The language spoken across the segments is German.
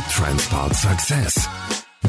We Transport Success.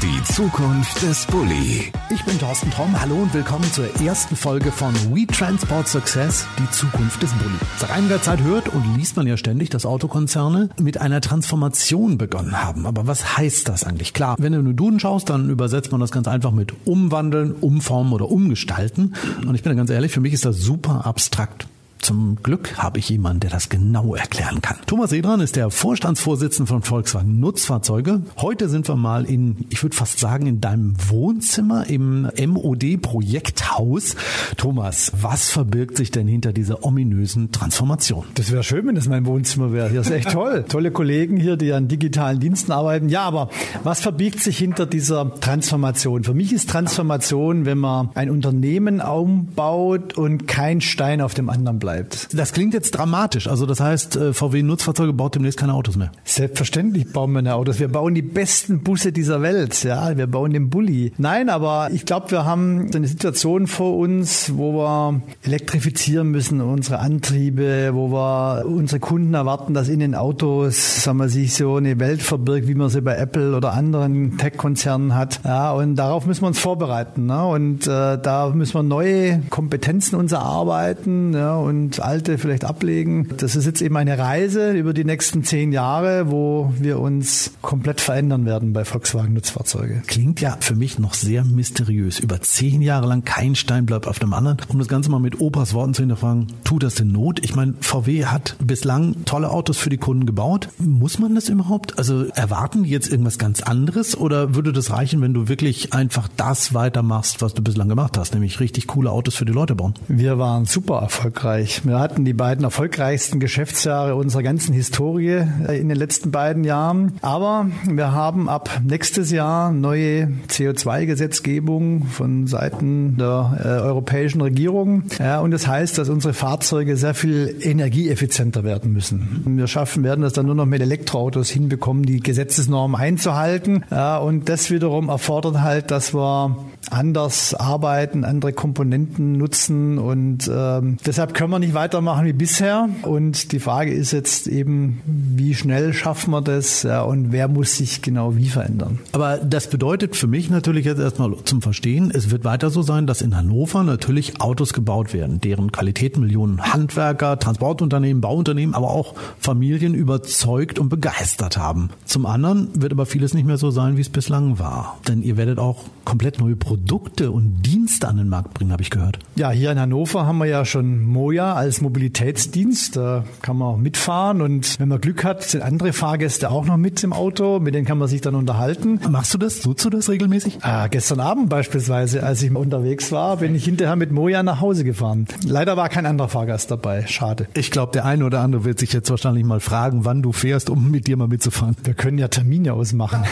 Die Zukunft des Bulli. Ich bin Thorsten Tromm. Hallo und willkommen zur ersten Folge von We Transport Success, die Zukunft des Bulli. Seit einiger Zeit hört und liest man ja ständig, dass Autokonzerne mit einer Transformation begonnen haben. Aber was heißt das eigentlich? Klar, wenn du in den Duden schaust, dann übersetzt man das ganz einfach mit umwandeln, umformen oder umgestalten. Und ich bin da ganz ehrlich, für mich ist das super abstrakt. Zum Glück habe ich jemanden, der das genau erklären kann. Thomas Edran ist der Vorstandsvorsitzende von Volkswagen Nutzfahrzeuge. Heute sind wir mal in, ich würde fast sagen, in deinem Wohnzimmer im MOD-Projekthaus. Thomas, was verbirgt sich denn hinter dieser ominösen Transformation? Das wäre schön, wenn das mein Wohnzimmer wäre. Hier ist echt toll. Tolle Kollegen hier, die an digitalen Diensten arbeiten. Ja, aber was verbirgt sich hinter dieser Transformation? Für mich ist Transformation, wenn man ein Unternehmen umbaut und kein Stein auf dem anderen bleibt bleibt. Das klingt jetzt dramatisch. Also das heißt, äh, VW Nutzfahrzeuge baut demnächst keine Autos mehr. Selbstverständlich bauen wir keine Autos. Wir bauen die besten Busse dieser Welt. Ja, wir bauen den Bulli. Nein, aber ich glaube, wir haben eine Situation vor uns, wo wir elektrifizieren müssen, unsere Antriebe, wo wir unsere Kunden erwarten, dass in den Autos, sagen wir, sich so eine Welt verbirgt, wie man sie bei Apple oder anderen Tech-Konzernen hat. Ja, und darauf müssen wir uns vorbereiten. Ne? Und äh, da müssen wir neue Kompetenzen uns erarbeiten ja, und und alte vielleicht ablegen. Das ist jetzt eben eine Reise über die nächsten zehn Jahre, wo wir uns komplett verändern werden bei Volkswagen Nutzfahrzeuge. Klingt ja für mich noch sehr mysteriös. Über zehn Jahre lang kein Stein bleibt auf dem anderen. Um das Ganze mal mit Opas Worten zu hinterfragen, tut das denn Not? Ich meine, VW hat bislang tolle Autos für die Kunden gebaut. Muss man das überhaupt? Also erwarten die jetzt irgendwas ganz anderes oder würde das reichen, wenn du wirklich einfach das weitermachst, was du bislang gemacht hast, nämlich richtig coole Autos für die Leute bauen? Wir waren super erfolgreich erfolgreich. Wir hatten die beiden erfolgreichsten Geschäftsjahre unserer ganzen Historie äh, in den letzten beiden Jahren. Aber wir haben ab nächstes Jahr neue CO2-Gesetzgebung von Seiten der äh, europäischen Regierung. Ja, und das heißt, dass unsere Fahrzeuge sehr viel energieeffizienter werden müssen. Wir schaffen werden das dann nur noch mit Elektroautos hinbekommen, die Gesetzesnormen einzuhalten. Ja, und das wiederum erfordert halt, dass wir anders arbeiten, andere Komponenten nutzen und ähm, deshalb können wir nicht weitermachen wie bisher. Und die Frage ist jetzt eben, wie schnell schaffen wir das ja, und wer muss sich genau wie verändern. Aber das bedeutet für mich natürlich jetzt erstmal zum Verstehen, es wird weiter so sein, dass in Hannover natürlich Autos gebaut werden, deren Qualität Millionen Handwerker, Transportunternehmen, Bauunternehmen, aber auch Familien überzeugt und begeistert haben. Zum anderen wird aber vieles nicht mehr so sein, wie es bislang war. Denn ihr werdet auch komplett neue Produkte und Dienste an den Markt bringen, habe ich gehört. Ja, hier in Hannover haben wir ja schon Moja als Mobilitätsdienst. Da kann man auch mitfahren und wenn man Glück hat, sind andere Fahrgäste auch noch mit im Auto. Mit denen kann man sich dann unterhalten. Machst du das? Nutzt du das regelmäßig? Ah, gestern Abend beispielsweise, als ich unterwegs war, bin ich hinterher mit Moja nach Hause gefahren. Leider war kein anderer Fahrgast dabei. Schade. Ich glaube, der eine oder andere wird sich jetzt wahrscheinlich mal fragen, wann du fährst, um mit dir mal mitzufahren. Wir können ja Termine ausmachen.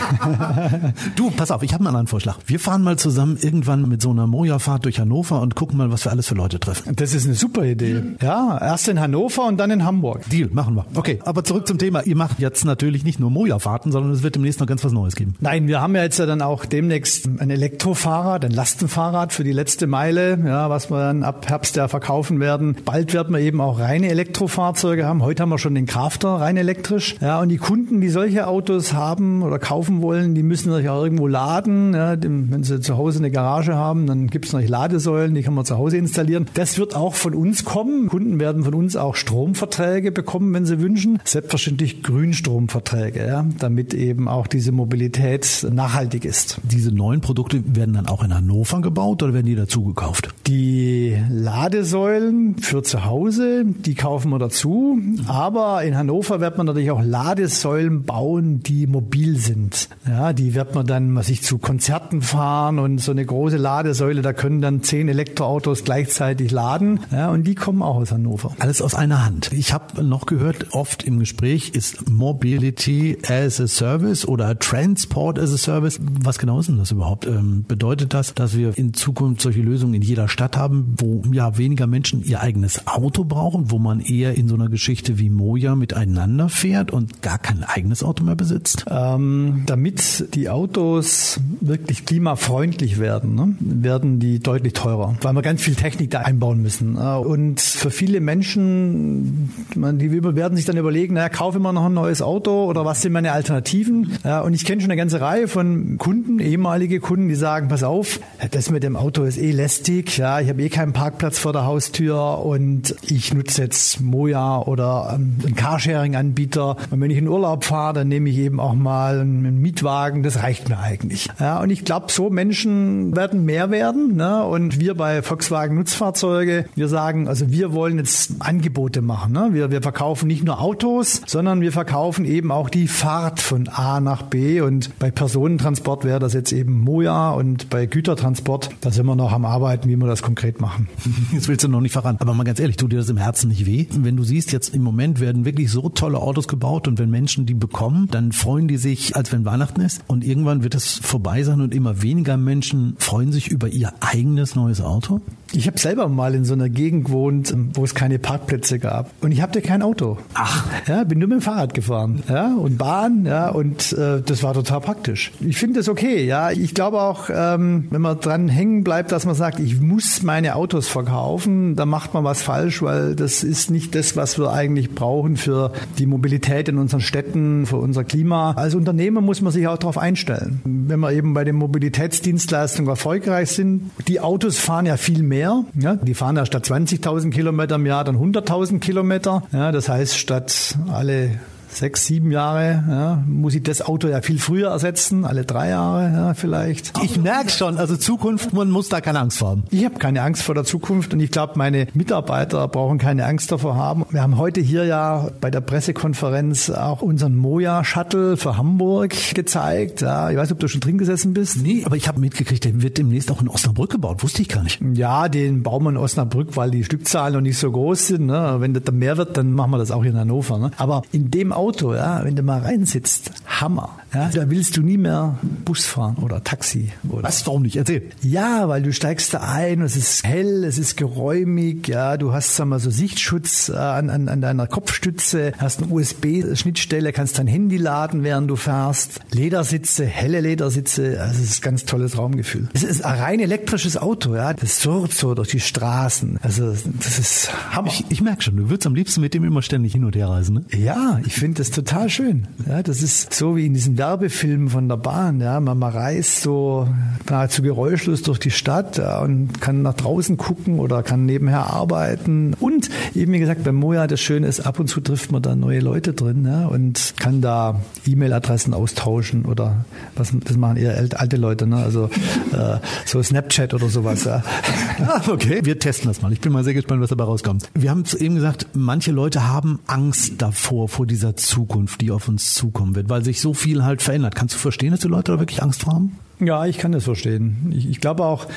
du, pass auf, ich habe einen anderen Vorschlag. Wir fahren mal zusammen irgendwann mit so einer Moja-Fahrt durch Hannover und gucken mal, was wir alles für Leute treffen. Das ist eine super Idee. Ja, erst in Hannover und dann in Hamburg. Deal, machen wir. Okay, aber zurück zum Thema. Ihr macht jetzt natürlich nicht nur Moja-Fahrten, sondern es wird demnächst noch ganz was Neues geben. Nein, wir haben ja jetzt ja dann auch demnächst ein Elektrofahrrad, ein Lastenfahrrad für die letzte Meile, ja, was wir dann ab Herbst ja verkaufen werden. Bald werden wir eben auch reine Elektrofahrzeuge haben. Heute haben wir schon den Crafter rein elektrisch. Ja, und die Kunden, die solche Autos haben oder kaufen wollen, die müssen sich auch irgendwo laden. Ja, wenn sie zu Hause eine Garage haben, dann gibt es noch Ladesäulen, die kann man zu Hause installieren. Das wird auch von uns kommen. Kunden werden von uns auch Stromverträge bekommen, wenn sie wünschen. Selbstverständlich Grünstromverträge, ja, damit eben auch diese Mobilität nachhaltig ist. Diese neuen Produkte werden dann auch in Hannover gebaut oder werden die dazu gekauft? Die Ladesäulen für zu Hause, die kaufen wir dazu. Aber in Hannover wird man natürlich auch Ladesäulen bauen, die mobil sind. Ja, die wird man dann, was ich zu Konzerten fahren und so eine große Ladesäule, da können dann zehn Elektroautos gleichzeitig laden. Ja, und die kommen auch aus Hannover. Alles aus einer Hand. Ich habe noch gehört, oft im Gespräch ist Mobility as a Service oder Transport as a Service. Was genau ist denn das überhaupt? Ähm, bedeutet das, dass wir in Zukunft solche Lösungen in jeder Stadt haben, wo ja weniger Menschen ihr eigenes Auto brauchen, wo man eher in so einer Geschichte wie Moja miteinander fährt und gar kein eigenes Auto mehr besitzt? Ähm, damit die Autos wirklich klimafreundlich werden, ne, werden die deutlich teurer, weil wir ganz viel Technik da einbauen müssen. Und für viele Menschen, die werden sich dann überlegen, naja, kaufe immer noch ein neues Auto oder was sind meine Alternativen? Und ich kenne schon eine ganze Reihe von Kunden, ehemalige Kunden, die sagen, pass auf, das mit dem Auto ist eh lästig, ja, ich habe eh keinen Parkplatz vor der Haustür und ich nutze jetzt Moja oder ähm, einen Carsharing-Anbieter. Und wenn ich in Urlaub fahre, dann nehme ich eben auch mal einen Mietwagen, das reicht mir eigentlich. Ja, und ich glaube, so Menschen werden mehr werden. Ne? Und wir bei Volkswagen Nutzfahrzeuge, wir sagen, also wir wollen jetzt Angebote machen. Ne? Wir, wir verkaufen nicht nur Autos, sondern wir verkaufen eben auch die Fahrt von A nach B. Und bei Personentransport wäre das jetzt eben Moja und bei Gütertransport, da sind wir noch am Arbeiten, wie wir das konkret machen. Jetzt willst du noch nicht verraten. Aber mal ganz ehrlich, tut dir das im Herzen nicht weh? Wenn du siehst, jetzt im Moment werden wirklich so tolle Autos gebaut und wenn Menschen die bekommen, dann freuen die sich, als wenn Weihnachten ist. Und irgendwann wird es vorbei sein und immer weniger Menschen freuen sich über ihr eigenes neues Auto. Ich habe selber mal in so einer Gegend gewohnt, wo es keine Parkplätze gab. Und ich hatte kein Auto. Ach. Ja, bin nur mit dem Fahrrad gefahren. Ja, und Bahn, ja, und äh, das war total praktisch. Ich finde das okay, ja. Ich glaube auch, ähm, wenn man dran hängen bleibt, dass man sagt, ich muss meine Autos verkaufen, dann macht man was falsch, weil das ist nicht das, was wir eigentlich brauchen für die Mobilität in unseren Städten, für unser Klima. Als Unternehmer muss man sich auch darauf einstellen. Wenn wir eben bei den Mobilitätsdienstleistungen erfolgreich sind, die Autos fahren ja viel mehr mehr. Ja, die fahren ja statt 20.000 Kilometer im Jahr dann 100.000 Kilometer. Ja, das heißt, statt alle sechs, sieben Jahre, ja, muss ich das Auto ja viel früher ersetzen, alle drei Jahre ja, vielleicht. Ich merke schon, also Zukunft, man muss da keine Angst vor haben. Ich habe keine Angst vor der Zukunft und ich glaube, meine Mitarbeiter brauchen keine Angst davor haben. Wir haben heute hier ja bei der Pressekonferenz auch unseren Moja-Shuttle für Hamburg gezeigt. Ja, ich weiß nicht, ob du schon drin gesessen bist. Nee, aber ich habe mitgekriegt, der wird demnächst auch in Osnabrück gebaut, wusste ich gar nicht. Ja, den bauen wir in Osnabrück, weil die Stückzahlen noch nicht so groß sind. Ne? Wenn das dann mehr wird, dann machen wir das auch hier in Hannover. Ne? Aber in dem Auto, ja, wenn du mal reinsitzt, Hammer. Ja, da willst du nie mehr Bus fahren oder Taxi. Oder Was, warum nicht? Erzähl. Ja, weil du steigst da ein, es ist hell, es ist geräumig, ja, du hast, sag mal, so Sichtschutz äh, an, an, an deiner Kopfstütze, hast eine USB-Schnittstelle, kannst dein Handy laden, während du fährst. Ledersitze, helle Ledersitze, also es ist ein ganz tolles Raumgefühl. Es ist ein rein elektrisches Auto, ja, das surrt so durch die Straßen. Also das ist Hammer. Ich, ich merke schon, du würdest am liebsten mit dem immer ständig hin und her reisen, ne? Ja, ich finde das total schön. Ja, das ist so wie in diesen Werbefilmen von der Bahn. Ja, man, man reist so nahezu geräuschlos durch die Stadt ja, und kann nach draußen gucken oder kann nebenher arbeiten. Und eben wie gesagt, beim Moja das Schöne ist, ab und zu trifft man da neue Leute drin ja, und kann da E-Mail-Adressen austauschen oder was das machen eher alte Leute, ne? also äh, so Snapchat oder sowas. Ja. Ah, okay, wir testen das mal. Ich bin mal sehr gespannt, was dabei rauskommt. Wir haben es eben gesagt, manche Leute haben Angst davor, vor dieser Zukunft, die auf uns zukommen wird, weil sich so viel halt verändert. Kannst du verstehen, dass die Leute da wirklich Angst vor haben? Ja, ich kann das verstehen. Ich, ich, glaube auch,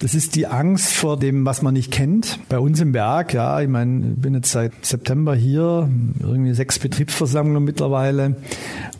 das ist die Angst vor dem, was man nicht kennt. Bei uns im Berg, ja, ich meine, ich bin jetzt seit September hier, irgendwie sechs Betriebsversammlungen mittlerweile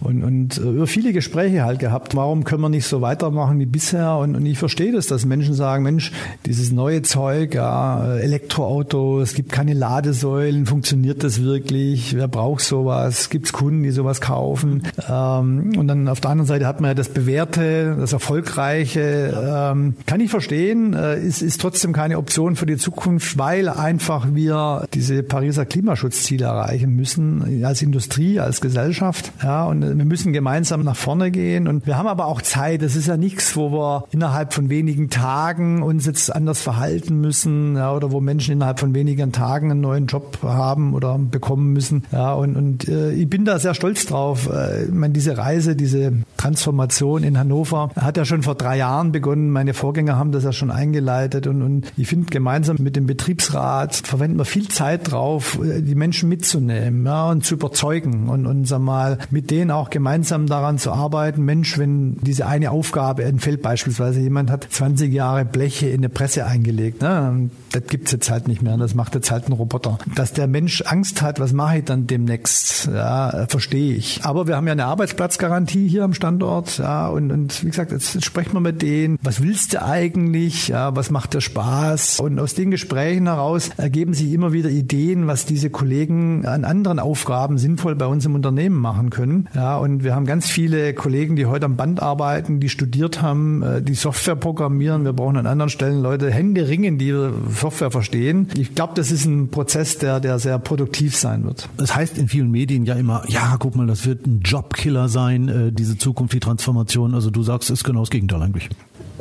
und, und über viele Gespräche halt gehabt. Warum können wir nicht so weitermachen wie bisher? Und, und ich verstehe das, dass Menschen sagen, Mensch, dieses neue Zeug, ja, Elektroauto, es gibt keine Ladesäulen, funktioniert das wirklich? Wer braucht sowas? Gibt es Kunden, die sowas kaufen? Ähm, und dann auf der anderen Seite hat man ja das Bewährte, das Erfolgreiche. Ähm, kann ich verstehen, äh, ist, ist trotzdem keine Option für die Zukunft, weil einfach wir diese Pariser Klimaschutzziele erreichen müssen, als Industrie, als Gesellschaft. Ja, und wir müssen gemeinsam nach vorne gehen. Und wir haben aber auch Zeit. Es ist ja nichts, wo wir innerhalb von wenigen Tagen uns jetzt anders verhalten müssen, ja, oder wo Menschen innerhalb von wenigen Tagen einen neuen Job haben oder bekommen müssen. Ja, und, und äh, ich bin da sehr stolz drauf. Äh, ich meine, diese Reise, diese Transformation in Hannover hat ja schon vor drei Jahren begonnen. Meine Vorgänger haben das ja schon eingeleitet und, und ich finde, gemeinsam mit dem Betriebsrat verwenden wir viel Zeit drauf, die Menschen mitzunehmen ja, und zu überzeugen und, und sag mal, mit denen auch gemeinsam daran zu arbeiten. Mensch, wenn diese eine Aufgabe entfällt, beispielsweise jemand hat 20 Jahre Bleche in eine Presse eingelegt, ne, das gibt's jetzt halt nicht mehr, das macht jetzt halt ein Roboter. Dass der Mensch Angst hat, was mache ich dann demnächst, ja, verstehe ich. Aber wir haben ja eine Arbeitsplatzgarantie hier am Standort, ja, und, und wie gesagt, jetzt jetzt sprechen wir mit denen, was willst du eigentlich, ja, was macht dir Spaß? Und aus den Gesprächen heraus ergeben sich immer wieder Ideen, was diese Kollegen an anderen Aufgaben sinnvoll bei uns im Unternehmen machen können. Ja, und wir haben ganz viele Kollegen, die heute am Band arbeiten, die studiert haben, äh, die Software programmieren. Wir brauchen an anderen Stellen Leute Hände ringen, die Software verstehen. Ich glaube, das ist ein Prozess, der, der sehr produktiv sein wird. Das heißt in vielen Medien ja immer, ja, guck mal, das wird ein Jobkiller sein, äh, diese Zukunft, die Transformation. Also du sagst, es ist genau das Gegenteil eigentlich.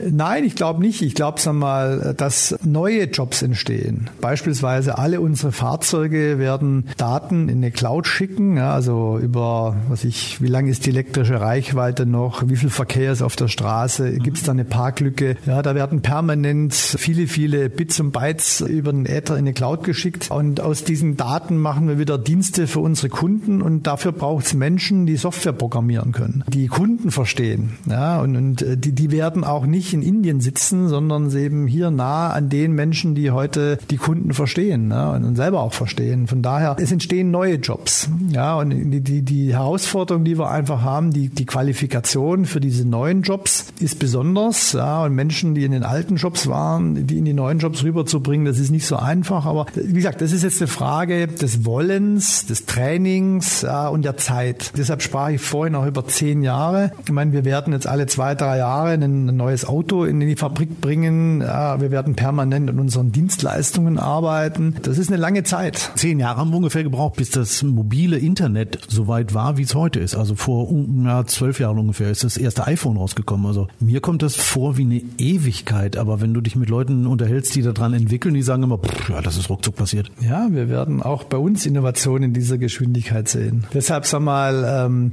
Nein, ich glaube nicht. Ich glaube, sag mal, dass neue Jobs entstehen. Beispielsweise alle unsere Fahrzeuge werden Daten in eine Cloud schicken, ja, also über, was ich, wie lang ist die elektrische Reichweite noch, wie viel Verkehr ist auf der Straße, gibt es da eine Parklücke? Ja, da werden permanent viele, viele Bits und Bytes über den Äther in eine Cloud geschickt und aus diesen Daten machen wir wieder Dienste für unsere Kunden und dafür braucht es Menschen, die Software programmieren können, die Kunden verstehen, ja, und, und äh, die, die werden auch nicht nicht in Indien sitzen, sondern eben hier nah an den Menschen, die heute die Kunden verstehen ne, und selber auch verstehen. Von daher, es entstehen neue Jobs. Ja, und die, die, die Herausforderung, die wir einfach haben, die, die Qualifikation für diese neuen Jobs ist besonders. Ja, und Menschen, die in den alten Jobs waren, die in die neuen Jobs rüberzubringen, das ist nicht so einfach. Aber wie gesagt, das ist jetzt eine Frage des Wollens, des Trainings ja, und der Zeit. Deshalb sprach ich vorhin auch über zehn Jahre. Ich meine, wir werden jetzt alle zwei, drei Jahre ein neues Auto Auto in die Fabrik bringen. Ja, wir werden permanent an unseren Dienstleistungen arbeiten. Das ist eine lange Zeit. Zehn Jahre haben wir ungefähr gebraucht, bis das mobile Internet so weit war, wie es heute ist. Also vor ja, zwölf Jahren ungefähr ist das erste iPhone rausgekommen. Also mir kommt das vor wie eine Ewigkeit. Aber wenn du dich mit Leuten unterhältst, die daran entwickeln, die sagen immer, pff, ja, das ist ruckzuck passiert. Ja, wir werden auch bei uns Innovationen in dieser Geschwindigkeit sehen. Deshalb sag mal, ähm,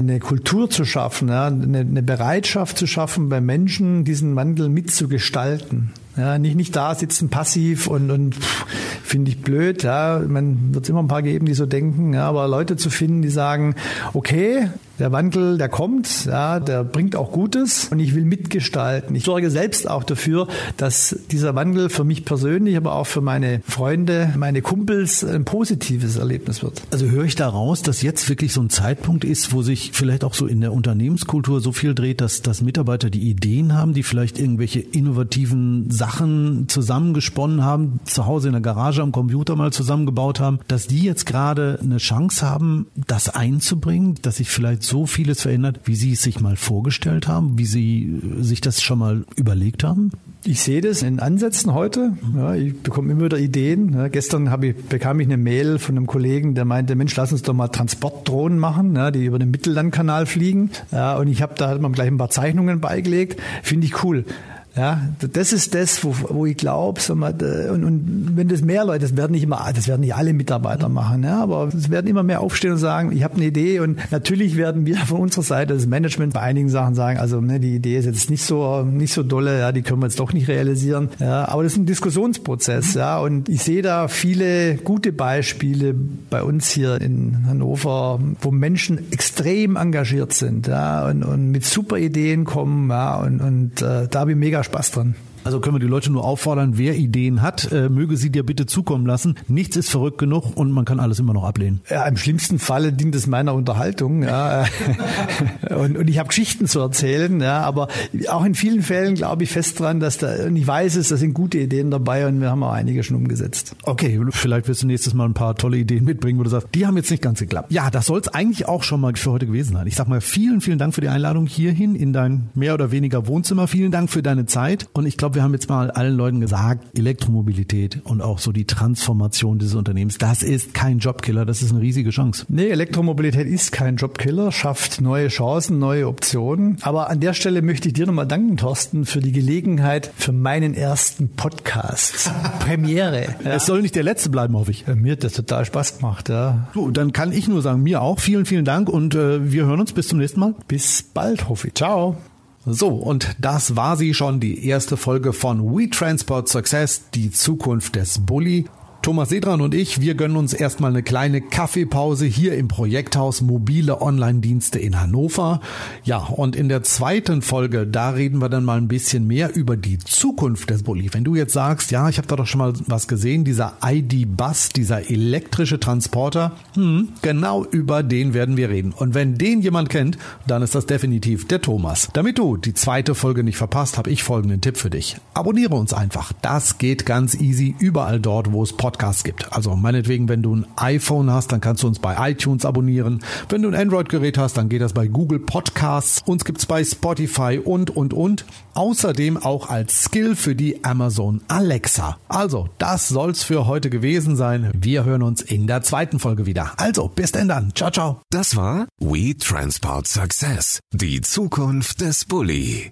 eine Kultur zu schaffen, eine Bereitschaft zu schaffen bei Menschen, diesen Wandel mitzugestalten. Ja, nicht, nicht da sitzen passiv und, und finde ich blöd. Ja, man wird immer ein paar geben, die so denken. Ja, aber Leute zu finden, die sagen, okay, der Wandel, der kommt, ja, der bringt auch Gutes und ich will mitgestalten. Ich sorge selbst auch dafür, dass dieser Wandel für mich persönlich, aber auch für meine Freunde, meine Kumpels ein positives Erlebnis wird. Also höre ich daraus, dass jetzt wirklich so ein Zeitpunkt ist, wo sich vielleicht auch so in der Unternehmenskultur so viel dreht, dass, dass Mitarbeiter die Ideen haben, die vielleicht irgendwelche innovativen Sachen zusammengesponnen haben, zu Hause in der Garage am Computer mal zusammengebaut haben, dass die jetzt gerade eine Chance haben, das einzubringen, dass sich vielleicht so vieles verändert, wie Sie es sich mal vorgestellt haben, wie Sie äh, sich das schon mal überlegt haben? Ich sehe das in Ansätzen heute. Ja, ich bekomme immer wieder Ideen. Ja, gestern ich, bekam ich eine Mail von einem Kollegen, der meinte, Mensch, lass uns doch mal Transportdrohnen machen, ja, die über den Mittellandkanal fliegen. Und ich habe da halt mal gleich ein paar Zeichnungen beigelegt. Finde ich cool. Ja, das ist das, wo, wo ich glaube, und, und wenn das mehr Leute, das werden nicht immer, das werden nicht alle Mitarbeiter machen, ja, aber es werden immer mehr aufstehen und sagen, ich habe eine Idee und natürlich werden wir von unserer Seite das Management bei einigen Sachen sagen, also ne, die Idee ist jetzt nicht so nicht so dolle, ja, die können wir jetzt doch nicht realisieren, ja, aber das ist ein Diskussionsprozess, ja, und ich sehe da viele gute Beispiele bei uns hier in Hannover, wo Menschen extrem engagiert sind, ja, und, und mit super Ideen kommen, ja, und, und äh, da habe ich mega Spaß dran. Also können wir die Leute nur auffordern, wer Ideen hat, äh, möge sie dir bitte zukommen lassen. Nichts ist verrückt genug und man kann alles immer noch ablehnen. Ja, im schlimmsten Falle dient es meiner Unterhaltung. Ja. und, und ich habe Geschichten zu erzählen, ja, aber auch in vielen Fällen glaube ich fest dran, dass da, und ich weiß es, da sind gute Ideen dabei und wir haben auch einige schon umgesetzt. Okay, vielleicht wirst du nächstes Mal ein paar tolle Ideen mitbringen, wo du sagst, die haben jetzt nicht ganz geklappt. Ja, das soll es eigentlich auch schon mal für heute gewesen sein. Ich sag mal vielen, vielen Dank für die Einladung hierhin in dein mehr oder weniger Wohnzimmer. Vielen Dank für deine Zeit und ich glaube, wir haben jetzt mal allen Leuten gesagt, Elektromobilität und auch so die Transformation dieses Unternehmens, das ist kein Jobkiller, das ist eine riesige Chance. Nee, Elektromobilität ist kein Jobkiller, schafft neue Chancen, neue Optionen. Aber an der Stelle möchte ich dir nochmal danken, Thorsten, für die Gelegenheit für meinen ersten Podcast. Premiere. Ja. Es soll nicht der letzte bleiben, hoffe ich. Mir hat das total Spaß gemacht, ja. So, dann kann ich nur sagen, mir auch. Vielen, vielen Dank und äh, wir hören uns bis zum nächsten Mal. Bis bald, hoffe ich. Ciao. So, und das war sie schon, die erste Folge von We Transport Success, die Zukunft des Bulli. Thomas Sedran und ich, wir gönnen uns erstmal eine kleine Kaffeepause hier im Projekthaus Mobile Online-Dienste in Hannover. Ja, und in der zweiten Folge, da reden wir dann mal ein bisschen mehr über die Zukunft des Bulli. Wenn du jetzt sagst, ja, ich habe da doch schon mal was gesehen, dieser ID-Bus, dieser elektrische Transporter, hm, genau über den werden wir reden. Und wenn den jemand kennt, dann ist das definitiv der Thomas. Damit du die zweite Folge nicht verpasst, habe ich folgenden Tipp für dich. Abonniere uns einfach. Das geht ganz easy überall dort, wo es Podcasts Podcasts gibt. Also meinetwegen, wenn du ein iPhone hast, dann kannst du uns bei iTunes abonnieren. Wenn du ein Android-Gerät hast, dann geht das bei Google Podcasts. Uns gibt's bei Spotify und, und, und. Außerdem auch als Skill für die Amazon Alexa. Also, das soll's für heute gewesen sein. Wir hören uns in der zweiten Folge wieder. Also, bis denn dann. Ciao, ciao. Das war We Transport Success. Die Zukunft des Bulli.